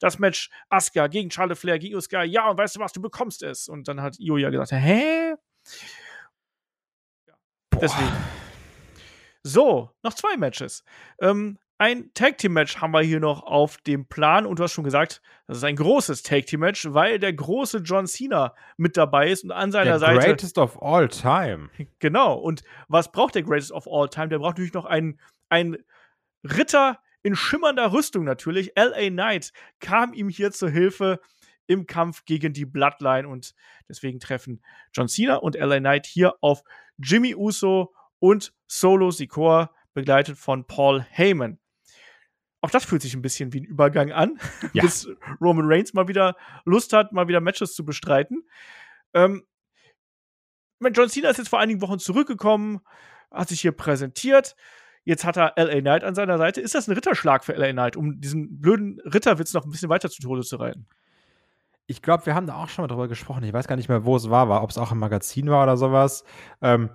das Match Asuka gegen Charlotte Flair, gegen Io Sky, ja, und weißt du was, du bekommst es. Und dann hat Io ja gesagt, hä? Deswegen. So, noch zwei Matches. Ähm, ein Tag Team Match haben wir hier noch auf dem Plan und du hast schon gesagt, das ist ein großes Tag Team Match, weil der große John Cena mit dabei ist und an seiner
Der
Seite
greatest of all time.
genau. Und was braucht der Greatest of All Time? Der braucht natürlich noch einen, einen Ritter in schimmernder Rüstung natürlich. LA Knight kam ihm hier zur Hilfe im Kampf gegen die Bloodline und deswegen treffen John Cena und LA Knight hier auf Jimmy Uso und Solo Sikoa, begleitet von Paul Heyman. Auch das fühlt sich ein bisschen wie ein Übergang an,
Ja.
bis Roman Reigns mal wieder Lust hat, mal wieder Matches zu bestreiten. Ähm, John Cena ist jetzt vor einigen Wochen zurückgekommen, hat sich hier präsentiert. Jetzt hat er LA Knight an seiner Seite. Ist das ein Ritterschlag für LA Knight, um diesen blöden Ritterwitz noch ein bisschen weiter zu Tode zu reiten?
Ich glaube, wir haben da auch schon mal drüber gesprochen. Ich weiß gar nicht mehr, wo es war, war ob es auch im Magazin war oder sowas. Ähm,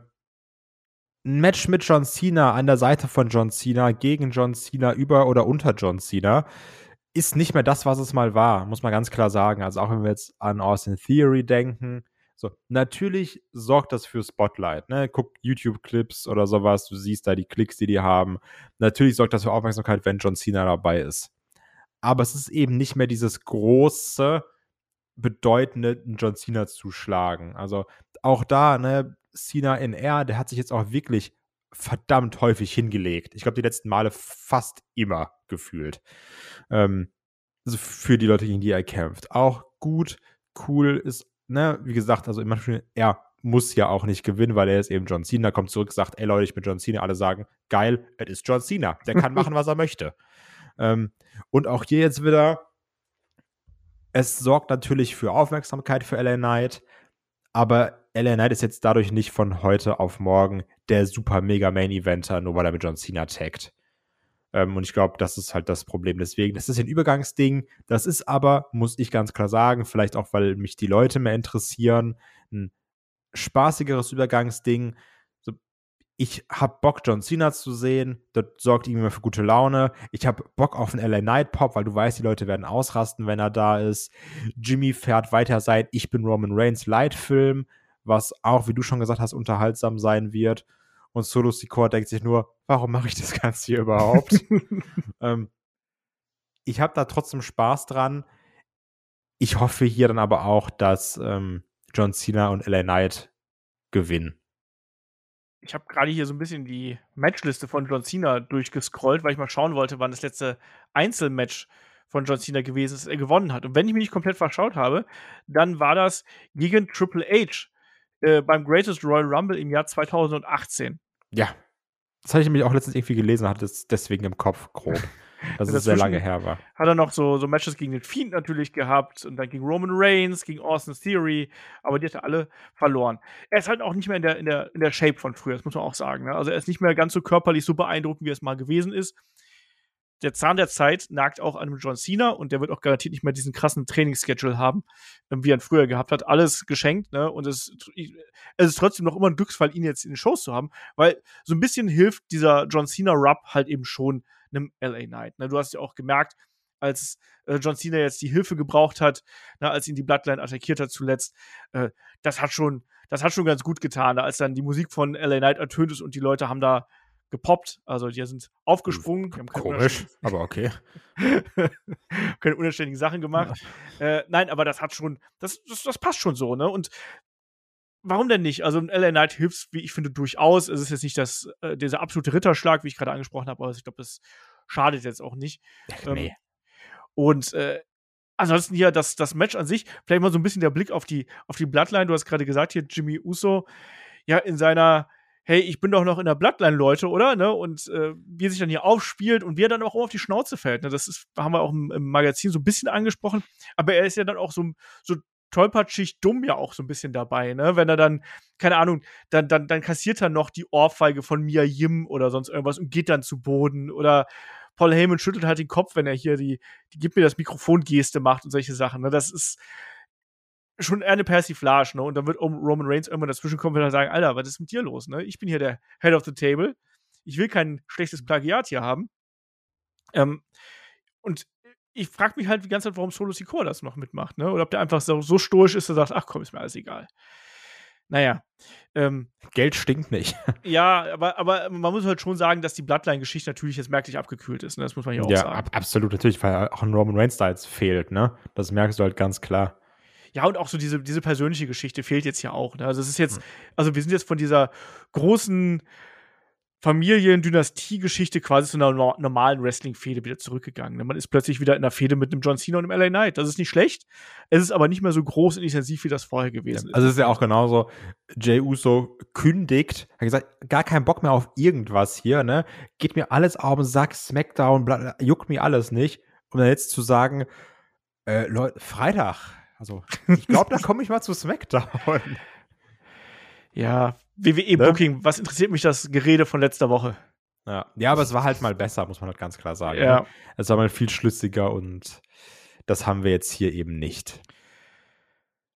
ein Match mit John Cena an der Seite von John Cena gegen John Cena über oder unter John Cena ist nicht mehr das, was es mal war, muss man ganz klar sagen. Also auch wenn wir jetzt an Austin Theory denken. So, natürlich sorgt das für Spotlight, ne? Guck YouTube-Clips oder sowas, du siehst da die Klicks, die die haben. Natürlich sorgt das für Aufmerksamkeit, wenn John Cena dabei ist. Aber es ist eben nicht mehr dieses große, bedeutende John Cena zu schlagen. Also auch da, ne, Cena in R, der hat sich jetzt auch wirklich verdammt häufig hingelegt. Ich glaube, die letzten Male fast immer gefühlt. Ähm, also für die Leute, gegen die er kämpft. Auch gut, cool ist, ne, wie gesagt, also immer schön, er muss ja auch nicht gewinnen, weil er ist eben John Cena, kommt zurück, sagt, ey Leute, ich bin John Cena. Alle sagen, geil, es ist John Cena. Der kann machen, was er möchte. Ähm, und auch hier jetzt wieder, es sorgt natürlich für Aufmerksamkeit für LA Knight, aber LA Knight ist jetzt dadurch nicht von heute auf morgen der super mega Main Eventer, nur weil er mit John Cena taggt. Ähm, und ich glaube, das ist halt das Problem. Deswegen, das ist ein Übergangsding. Das ist aber, muss ich ganz klar sagen, vielleicht auch, weil mich die Leute mehr interessieren, ein spaßigeres Übergangsding. Ich habe Bock, John Cena zu sehen. Das sorgt irgendwie für gute Laune. Ich habe Bock auf einen LA Night Pop, weil du weißt, die Leute werden ausrasten, wenn er da ist. Jimmy fährt weiter sein Ich bin Roman Reigns Light-Film, was auch, wie du schon gesagt hast, unterhaltsam sein wird. Und Solo Secor denkt sich nur, warum mache ich das Ganze hier überhaupt? ähm, ich habe da trotzdem Spaß dran. Ich hoffe hier dann aber auch, dass ähm, John Cena und LA Knight gewinnen.
Ich habe gerade hier so ein bisschen die Matchliste von John Cena durchgescrollt, weil ich mal schauen wollte, wann das letzte Einzelmatch von John Cena gewesen ist, er gewonnen hat. Und wenn ich mich nicht komplett verschaut habe, dann war das gegen Triple H äh, beim Greatest Royal Rumble im Jahr 2018.
Ja. Das hatte ich nämlich auch letztens irgendwie gelesen, hatte es deswegen im Kopf grob. Dass es sehr lange her war.
Hat er noch so, so Matches gegen den Fiend natürlich gehabt und dann gegen Roman Reigns, gegen Austin Theory, aber die hat er alle verloren. Er ist halt auch nicht mehr in der, in der, in der Shape von früher, das muss man auch sagen. Ne? Also er ist nicht mehr ganz so körperlich so beeindruckend, wie er es mal gewesen ist der Zahn der Zeit nagt auch an einem John Cena und der wird auch garantiert nicht mehr diesen krassen Trainingsschedule haben, ähm, wie er ihn früher gehabt hat. Alles geschenkt, ne? Und es, es ist trotzdem noch immer ein Glücksfall, ihn jetzt in den Shows zu haben, weil so ein bisschen hilft dieser John Cena-Rub halt eben schon einem LA Knight. Ne? Du hast ja auch gemerkt, als äh, John Cena jetzt die Hilfe gebraucht hat, ne, als ihn die Bloodline attackiert hat zuletzt, äh, das hat schon, das hat schon ganz gut getan, ne? als dann die Musik von LA Knight ertönt ist und die Leute haben da gepoppt. Also die sind aufgesprungen. Die haben
Komisch, aber okay.
keine unerständigen Sachen gemacht. Ja. Äh, nein, aber das hat schon, das, das, das passt schon so, ne? Und warum denn nicht? Also LA Knight hilft, wie ich finde, durchaus. Es ist jetzt nicht das, äh, dieser absolute Ritterschlag, wie ich gerade angesprochen habe, aber ich glaube, das schadet jetzt auch nicht.
Ach, nee. Ähm,
und äh, ansonsten hier das, das Match an sich, vielleicht mal so ein bisschen der Blick auf die, auf die Bloodline. Du hast gerade gesagt, hier Jimmy Uso, ja, in seiner hey, ich bin doch noch in der Bloodline, Leute, oder? Ne? Und äh, wie er sich dann hier aufspielt und wie er dann auch auf die Schnauze fällt. Ne? Das ist, haben wir auch im, im, Magazin so ein bisschen angesprochen. Aber er ist ja dann auch so, so tollpatschig dumm ja auch so ein bisschen dabei, ne? Wenn er dann, keine Ahnung, dann, dann, dann kassiert er noch die Ohrfeige von Mia Yim oder sonst irgendwas und geht dann zu Boden. Oder Paul Heyman schüttelt halt den Kopf, wenn er hier die, die gibt mir das Mikrofon-Geste macht und solche Sachen. Ne? Das ist, schon eher eine Persiflage, ne? Und dann wird Roman Reigns irgendwann dazwischen kommen und sagen, Alter, was ist mit dir los, ne? Ich bin hier der Head of the Table. Ich will kein schlechtes Plagiat hier haben. Ähm, und ich frage mich halt die ganze Zeit, warum Solo Sikoa das noch mitmacht, ne? Oder ob der einfach so, so stoisch ist, dass er sagt, ach komm, ist mir alles egal. Naja. Ähm,
Geld stinkt nicht.
Ja, aber, aber man muss halt schon sagen, dass die Bloodline-Geschichte natürlich jetzt merklich abgekühlt ist. Ne? Das muss man ja auch ja, sagen. Ja, ab,
absolut, natürlich, weil auch ein Roman Reigns da jetzt fehlt, ne? Das merkst du halt ganz klar.
Ja, und auch so diese, diese persönliche Geschichte fehlt jetzt ja auch. Ne? Also es ist jetzt, hm. also wir sind jetzt von dieser großen Familien-Dynastie-Geschichte quasi zu einer normalen Wrestling-Fehde wieder zurückgegangen. Ne? Man ist plötzlich wieder in einer Fehde mit einem John Cena und einem LA Knight. Das ist nicht schlecht. Es ist aber nicht mehr so groß und intensiv, wie das vorher gewesen
ist. Also es ist ja auch genauso, Jay Uso kündigt, hat gesagt, gar keinen Bock mehr auf irgendwas hier, ne? Geht mir alles auf den Sack, Smackdown, bla, juckt mir alles nicht. Um dann jetzt zu sagen, äh, Leute, Freitag, also, ich glaube, da komme ich mal zu SmackDown.
Ja, WWE-Booking, ne? was interessiert mich das Gerede von letzter Woche?
Ja. ja, aber es war halt mal besser, muss man halt ganz klar sagen.
Ja. Ne?
Es war mal viel schlüssiger und das haben wir jetzt hier eben nicht.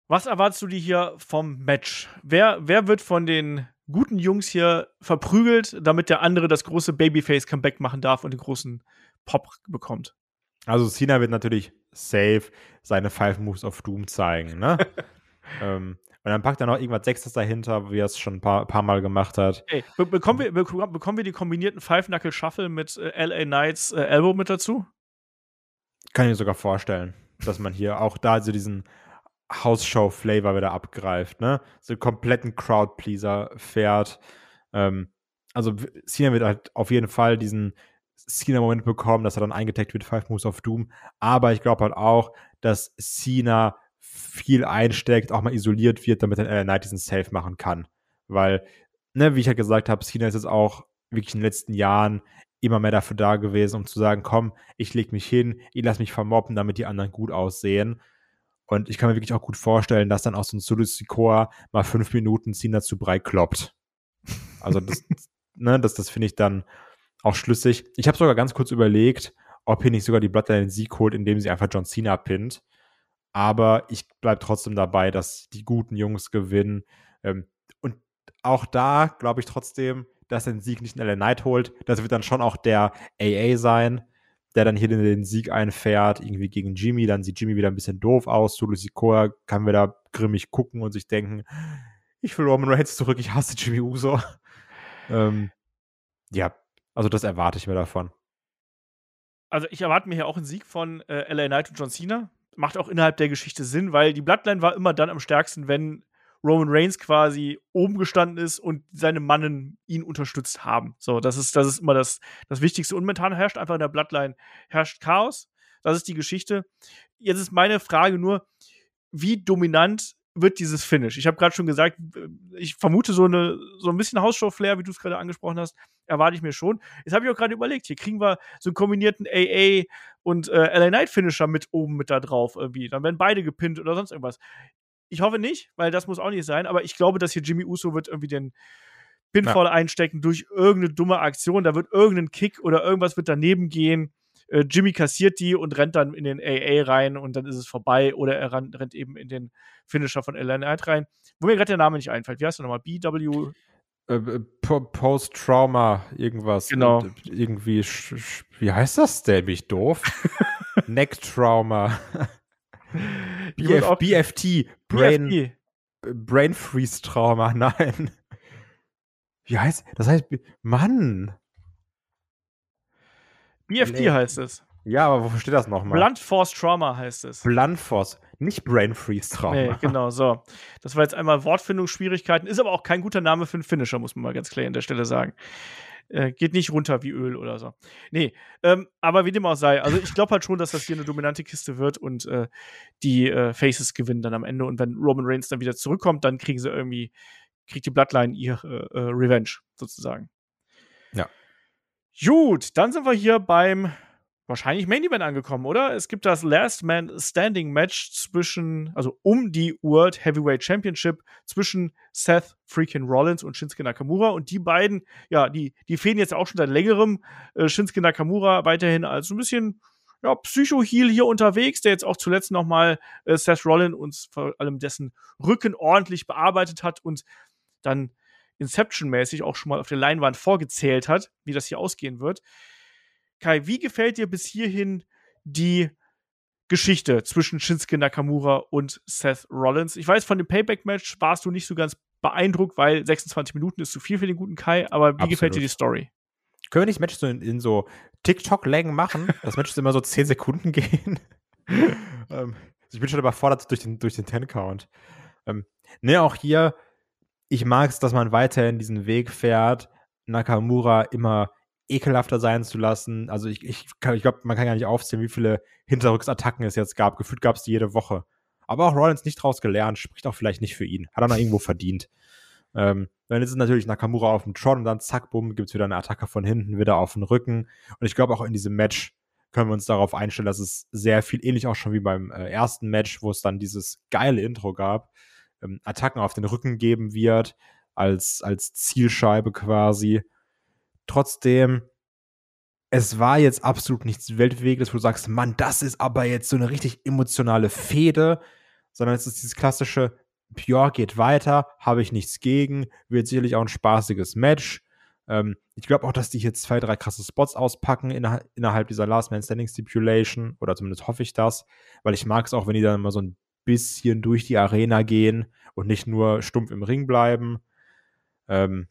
Was erwartest du dir hier vom Match? Wer, wer wird von den guten Jungs hier verprügelt, damit der andere das große Babyface-Comeback machen darf und den großen Pop bekommt?
Also Cena wird natürlich safe seine Five Moves of Doom zeigen, ne? ähm, und dann packt er noch irgendwas Sechstes dahinter, wie er es schon ein paar, paar Mal gemacht hat.
Ey, be bekommen, wir, be bekommen wir die kombinierten Five-Knuckle-Shuffle mit äh, LA Knights äh, Elbow mit dazu?
Kann ich mir sogar vorstellen, dass man hier auch da so diesen House-Show-Flavor wieder abgreift, ne? So einen kompletten Crowd-Pleaser fährt. Ähm, also Cena wird halt auf jeden Fall diesen Cena-Moment bekommen, dass er dann eingetaggt wird, Five Moves of Doom. Aber ich glaube halt auch, dass Cena viel einsteckt, auch mal isoliert wird, damit dann LA Knight diesen Safe machen kann. Weil, ne, wie ich ja gesagt habe, Cena ist jetzt auch wirklich in den letzten Jahren immer mehr dafür da gewesen, um zu sagen, komm, ich leg mich hin, ich lass mich vermobben, damit die anderen gut aussehen. Und ich kann mir wirklich auch gut vorstellen, dass dann auch so ein Sikoa mal fünf Minuten Cena zu breit kloppt. Also das, ne, das, das finde ich dann auch schlüssig. Ich habe sogar ganz kurz überlegt, ob hier nicht sogar die Bloodline den Sieg holt, indem sie einfach John Cena pinnt. Aber ich bleibe trotzdem dabei, dass die guten Jungs gewinnen. Ähm, und auch da glaube ich trotzdem, dass er den Sieg nicht in LA Knight holt. Das wird dann schon auch der AA sein, der dann hier den, den Sieg einfährt, irgendwie gegen Jimmy. Dann sieht Jimmy wieder ein bisschen doof aus. Sulu Sikoa kann wieder grimmig gucken und sich denken, ich will Roman Reigns zurück, ich hasse Jimmy Uso. ähm, ja, also das erwarte ich mir davon.
Also ich erwarte mir hier auch einen Sieg von äh, LA Knight und John Cena. Macht auch innerhalb der Geschichte Sinn, weil die Bloodline war immer dann am stärksten, wenn Roman Reigns quasi oben gestanden ist und seine Mannen ihn unterstützt haben. So, das ist, das ist immer das, das Wichtigste. Und momentan herrscht einfach in der Bloodline herrscht Chaos. Das ist die Geschichte. Jetzt ist meine Frage nur, wie dominant wird dieses Finish. Ich habe gerade schon gesagt, ich vermute so, eine, so ein bisschen Hausshow-Flair, wie du es gerade angesprochen hast, erwarte ich mir schon. Jetzt habe ich auch gerade überlegt, hier kriegen wir so einen kombinierten AA und äh, LA Knight Finisher mit oben mit da drauf irgendwie. Dann werden beide gepinnt oder sonst irgendwas. Ich hoffe nicht, weil das muss auch nicht sein, aber ich glaube, dass hier Jimmy Uso wird irgendwie den Pinfall ja. einstecken durch irgendeine dumme Aktion. Da wird irgendein Kick oder irgendwas wird daneben gehen äh, Jimmy kassiert die und rennt dann in den AA rein und dann ist es vorbei. Oder er rennt, rennt eben in den Finisher von LA Knight rein. Wo mir gerade der Name nicht einfällt. Wie heißt du nochmal? BW?
Äh, äh Post-Trauma, irgendwas.
Genau.
Und irgendwie, wie heißt das denn? Bin ich doof? Neck-Trauma. BF, BFT. Brain, BFT. Brain Freeze Trauma, nein. Wie heißt das? heißt, Mann.
BFT nee. heißt es.
Ja, aber wofür steht das nochmal?
Blunt Force Trauma heißt es.
Blunt Force, nicht Brain Freeze Trauma. Nee,
genau, so. Das war jetzt einmal Wortfindungsschwierigkeiten, ist aber auch kein guter Name für einen Finisher, muss man mal ganz klar an der Stelle sagen. Äh, geht nicht runter wie Öl oder so. Nee, ähm, aber wie dem auch sei. Also ich glaube halt schon, dass das hier eine dominante Kiste wird und äh, die äh, Faces gewinnen dann am Ende. Und wenn Roman Reigns dann wieder zurückkommt, dann kriegen sie irgendwie, kriegt die Bloodline ihr äh, äh, Revenge sozusagen. Gut, dann sind wir hier beim wahrscheinlich Main Event angekommen, oder? Es gibt das Last Man Standing Match zwischen, also um die World Heavyweight Championship zwischen Seth freaking Rollins und Shinsuke Nakamura. Und die beiden, ja, die, die fehlen jetzt auch schon seit längerem. Äh, Shinsuke Nakamura weiterhin als so ein bisschen ja, Psycho-Heal hier unterwegs, der jetzt auch zuletzt nochmal äh, Seth Rollins und vor allem dessen Rücken ordentlich bearbeitet hat und dann Inception-mäßig auch schon mal auf der Leinwand vorgezählt hat, wie das hier ausgehen wird. Kai, wie gefällt dir bis hierhin die Geschichte zwischen Shinsuke Nakamura und Seth Rollins? Ich weiß, von dem Payback-Match warst du nicht so ganz beeindruckt, weil 26 Minuten ist zu viel für den guten Kai, aber wie Absolut. gefällt dir die Story?
Können wir nicht Matches so in, in so TikTok-Längen machen? Das Match ist immer so 10 Sekunden gehen. ähm, ich bin schon überfordert durch den, durch den Ten-Count. Ähm, ne, auch hier ich mag es, dass man weiterhin diesen Weg fährt, Nakamura immer ekelhafter sein zu lassen. Also ich, ich, ich glaube, man kann gar nicht aufzählen, wie viele Hinterrücksattacken es jetzt gab. Gefühlt gab es die jede Woche. Aber auch Rollins nicht draus gelernt, spricht auch vielleicht nicht für ihn. Hat er noch irgendwo verdient. Ähm, dann ist es natürlich Nakamura auf dem Tron und dann zack, bumm, gibt es wieder eine Attacke von hinten, wieder auf den Rücken. Und ich glaube auch in diesem Match können wir uns darauf einstellen, dass es sehr viel ähnlich auch schon wie beim äh, ersten Match, wo es dann dieses geile Intro gab, ähm, Attacken auf den Rücken geben wird, als, als Zielscheibe quasi. Trotzdem, es war jetzt absolut nichts Weltbewegendes, wo du sagst, Mann, das ist aber jetzt so eine richtig emotionale Fehde, sondern es ist dieses klassische, Pure geht weiter, habe ich nichts gegen, wird sicherlich auch ein spaßiges Match. Ähm, ich glaube auch, dass die hier zwei, drei krasse Spots auspacken inner innerhalb dieser Last Man Standing Stipulation, oder zumindest hoffe ich das, weil ich mag es auch, wenn die dann immer so ein bisschen durch die Arena gehen und nicht nur stumpf im Ring bleiben. Ähm,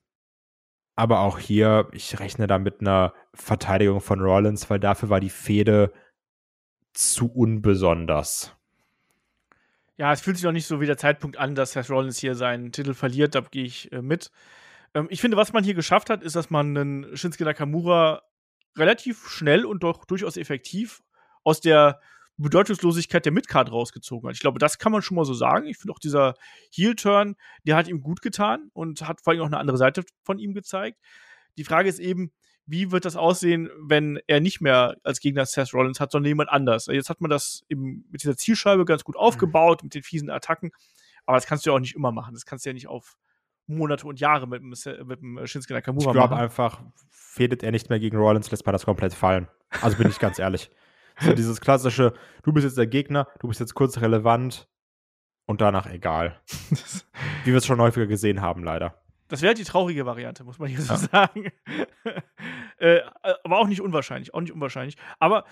aber auch hier, ich rechne da mit einer Verteidigung von Rollins, weil dafür war die Fehde zu unbesonders.
Ja, es fühlt sich auch nicht so wie der Zeitpunkt an, dass Seth Rollins hier seinen Titel verliert. Da gehe ich äh, mit. Ähm, ich finde, was man hier geschafft hat, ist, dass man einen Shinsuke Nakamura relativ schnell und doch durchaus effektiv aus der Bedeutungslosigkeit der Midcard rausgezogen hat. Ich glaube, das kann man schon mal so sagen. Ich finde auch dieser Heel-Turn, der hat ihm gut getan und hat vor allem auch eine andere Seite von ihm gezeigt. Die Frage ist eben, wie wird das aussehen, wenn er nicht mehr als Gegner Seth Rollins hat, sondern jemand anders? Jetzt hat man das eben mit dieser Zielscheibe ganz gut aufgebaut, mhm. mit den fiesen Attacken. Aber das kannst du ja auch nicht immer machen. Das kannst du ja nicht auf Monate und Jahre mit, mit dem Shinsuke Nakamura
ich glaube einfach, fädet er nicht mehr gegen Rollins, lässt man das komplett fallen. Also bin ich ganz ehrlich. So dieses klassische, du bist jetzt der Gegner, du bist jetzt kurz relevant und danach egal. Wie wir es schon häufiger gesehen haben, leider.
Das wäre die traurige Variante, muss man hier so ja. sagen. äh, aber auch nicht unwahrscheinlich, auch nicht unwahrscheinlich. Aber,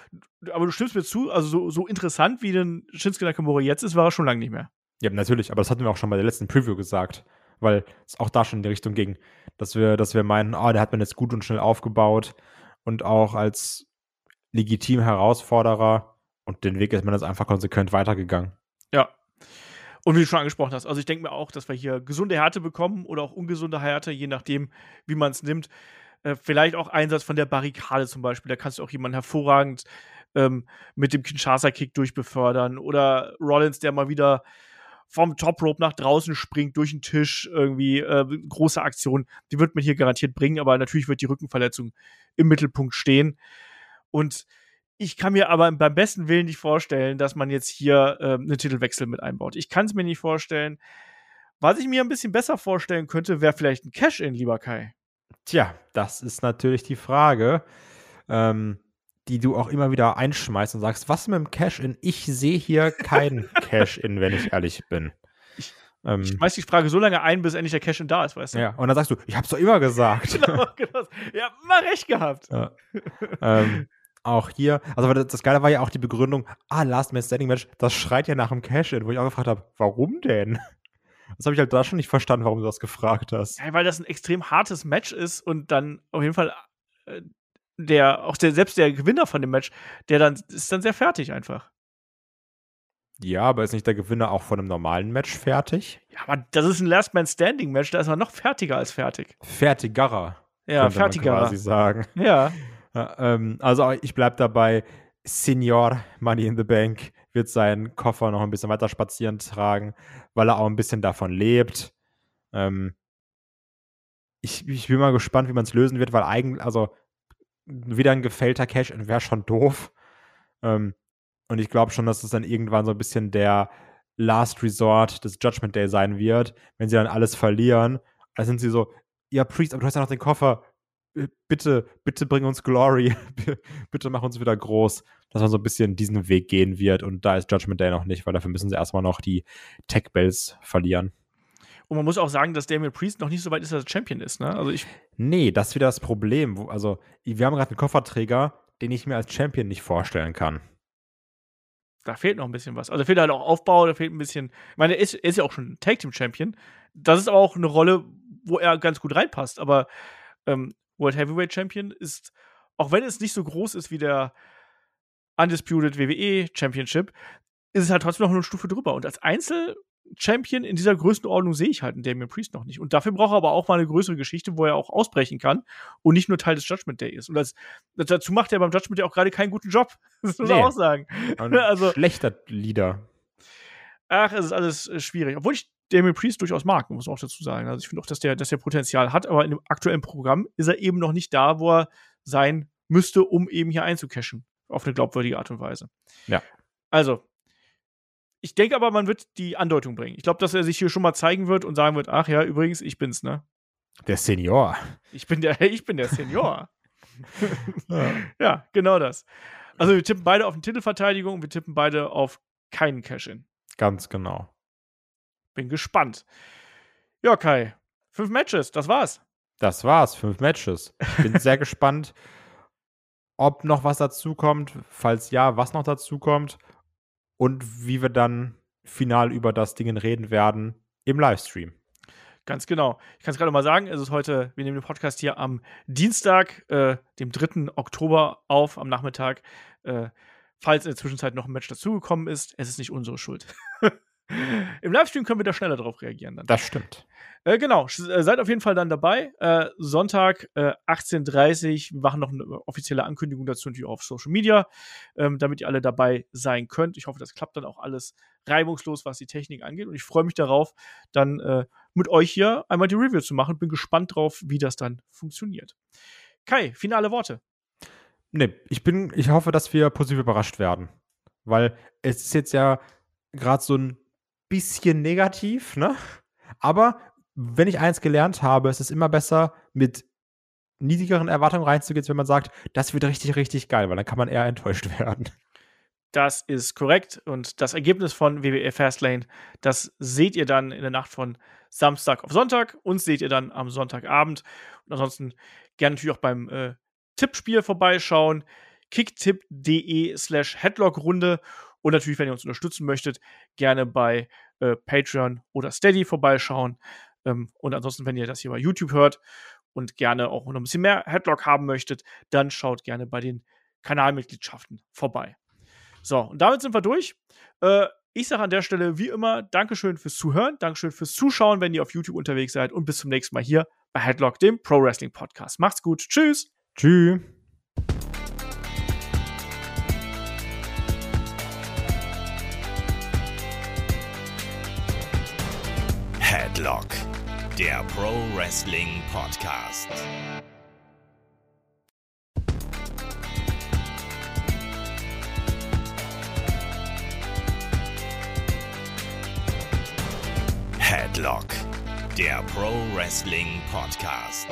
aber du stimmst mir zu, also so, so interessant wie den Shinsuke Nakamura jetzt ist, war er schon lange nicht mehr.
Ja, natürlich, aber das hatten wir auch schon bei der letzten Preview gesagt, weil es auch da schon in die Richtung ging, dass wir, dass wir meinen, oh, der hat man jetzt gut und schnell aufgebaut und auch als legitim Herausforderer und den Weg ist man jetzt einfach konsequent weitergegangen.
Ja. Und wie du schon angesprochen hast, also ich denke mir auch, dass wir hier gesunde Härte bekommen oder auch ungesunde Härte, je nachdem, wie man es nimmt. Äh, vielleicht auch Einsatz von der Barrikade zum Beispiel. Da kannst du auch jemanden hervorragend ähm, mit dem Kinshasa-Kick durchbefördern. Oder Rollins, der mal wieder vom Top Rope nach draußen springt, durch den Tisch, irgendwie äh, große Aktion. Die wird man hier garantiert bringen, aber natürlich wird die Rückenverletzung im Mittelpunkt stehen. Und ich kann mir aber beim besten Willen nicht vorstellen, dass man jetzt hier äh, einen Titelwechsel mit einbaut. Ich kann es mir nicht vorstellen. Was ich mir ein bisschen besser vorstellen könnte, wäre vielleicht ein Cash-In, lieber Kai.
Tja, das ist natürlich die Frage, ähm, die du auch immer wieder einschmeißt und sagst, was mit dem Cash-In? Ich sehe hier kein Cash-In, wenn ich ehrlich bin.
Ich, ähm, ich schmeiß die Frage so lange ein, bis endlich der Cash-In da ist, weißt du?
Ja, und dann sagst du, ich hab's doch immer gesagt. genau,
genau. Ja, immer recht gehabt. Ja.
ähm, auch hier, also das Geile war ja auch die Begründung, ah, Last Man Standing Match, das schreit ja nach dem Cash-In, wo ich auch gefragt habe, warum denn? Das habe ich halt da schon nicht verstanden, warum du das gefragt hast.
Ja, weil das ein extrem hartes Match ist und dann auf jeden Fall äh, der, auch der, selbst der Gewinner von dem Match, der dann ist dann sehr fertig einfach.
Ja, aber ist nicht der Gewinner auch von einem normalen Match fertig?
Ja, aber das ist ein Last Man Standing Match, da ist man noch fertiger als fertig.
Fertigerer.
Ja, fertigerer.
quasi sagen.
Ja.
ja ähm, also ich bleib dabei, Senior Money in the Bank wird seinen Koffer noch ein bisschen weiter spazieren tragen, weil er auch ein bisschen davon lebt. Ähm, ich, ich bin mal gespannt, wie man es lösen wird, weil eigentlich, also wieder ein gefällter Cash wäre schon doof. Ähm, und ich glaube schon, dass es dann irgendwann so ein bisschen der Last Resort des Judgment Day sein wird, wenn sie dann alles verlieren. Da sind sie so, ja, Priest, aber du hast ja noch den Koffer. Bitte, bitte bring uns Glory. bitte mach uns wieder groß. Dass man so ein bisschen diesen Weg gehen wird. Und da ist Judgment Day noch nicht, weil dafür müssen sie erstmal noch die Tech Bells verlieren.
Und man muss auch sagen, dass Damian Priest noch nicht so weit ist, dass er Champion ist. Ne? Also ich
nee, das ist wieder das Problem. Also, wir haben gerade einen Kofferträger, den ich mir als Champion nicht vorstellen kann.
Da fehlt noch ein bisschen was. Also, da fehlt halt auch Aufbau, da fehlt ein bisschen. Ich meine, er ist, er ist ja auch schon Tag Team Champion. Das ist auch eine Rolle, wo er ganz gut reinpasst. Aber ähm, World Heavyweight Champion ist, auch wenn es nicht so groß ist wie der Undisputed WWE Championship, ist es halt trotzdem noch eine Stufe drüber. Und als Einzel Champion in dieser Größenordnung sehe ich halt einen Damien Priest noch nicht. Und dafür braucht er aber auch mal eine größere Geschichte, wo er auch ausbrechen kann und nicht nur Teil des Judgment Day ist. Und das, dazu macht er beim Judgment Day auch gerade keinen guten Job. Das muss man auch sagen.
Ein also, schlechter Leader.
Ach, es ist alles äh, schwierig. Obwohl ich Damien Priest durchaus mag, muss man auch dazu sagen. Also ich finde auch, dass der, dass der Potenzial hat, aber in dem aktuellen Programm ist er eben noch nicht da, wo er sein müsste, um eben hier einzucashen. Auf eine glaubwürdige Art und Weise.
Ja.
Also, ich denke aber, man wird die Andeutung bringen. Ich glaube, dass er sich hier schon mal zeigen wird und sagen wird, ach ja, übrigens, ich bin's, ne?
Der Senior.
Ich bin der, ich bin der Senior. ja. ja, genau das. Also wir tippen beide auf eine Titelverteidigung und wir tippen beide auf keinen Cash-In.
Ganz genau.
Bin gespannt. Ja, Kai. Fünf Matches, das war's.
Das war's, fünf Matches. Bin sehr gespannt, ob noch was dazukommt. Falls ja, was noch dazukommt und wie wir dann final über das Ding reden werden im Livestream.
Ganz genau. Ich kann es gerade mal sagen, es ist heute, wir nehmen den Podcast hier am Dienstag, äh, dem 3. Oktober auf, am Nachmittag. Äh, falls in der Zwischenzeit noch ein Match dazugekommen ist, es ist nicht unsere Schuld. Im Livestream können wir da schneller drauf reagieren dann.
Das stimmt.
Äh, genau, äh, seid auf jeden Fall dann dabei. Äh, Sonntag äh, 18.30 Wir machen noch eine offizielle Ankündigung dazu natürlich auf Social Media, ähm, damit ihr alle dabei sein könnt. Ich hoffe, das klappt dann auch alles reibungslos, was die Technik angeht. Und ich freue mich darauf, dann äh, mit euch hier einmal die Review zu machen. Bin gespannt drauf, wie das dann funktioniert. Kai, finale Worte.
Nee, ich bin, ich hoffe, dass wir positiv überrascht werden. Weil es ist jetzt ja gerade so ein bisschen negativ, ne? Aber wenn ich eins gelernt habe, es ist immer besser, mit niedrigeren Erwartungen reinzugehen, wenn man sagt, das wird richtig, richtig geil, weil dann kann man eher enttäuscht werden.
Das ist korrekt. Und das Ergebnis von WWE Fastlane, das seht ihr dann in der Nacht von Samstag auf Sonntag. Uns seht ihr dann am Sonntagabend. Und ansonsten gerne natürlich auch beim äh, Tippspiel vorbeischauen. kicktipp.de slash Headlock-Runde. Und natürlich, wenn ihr uns unterstützen möchtet, gerne bei äh, Patreon oder Steady vorbeischauen. Ähm, und ansonsten, wenn ihr das hier bei YouTube hört und gerne auch noch ein bisschen mehr Headlock haben möchtet, dann schaut gerne bei den Kanalmitgliedschaften vorbei. So, und damit sind wir durch. Äh, ich sage an der Stelle wie immer Dankeschön fürs Zuhören, Dankeschön fürs Zuschauen, wenn ihr auf YouTube unterwegs seid und bis zum nächsten Mal hier bei Headlock, dem Pro Wrestling Podcast. Macht's gut. Tschüss.
Tschüss.
Headlock, der Pro Wrestling Podcast. Headlock, der Pro Wrestling Podcast.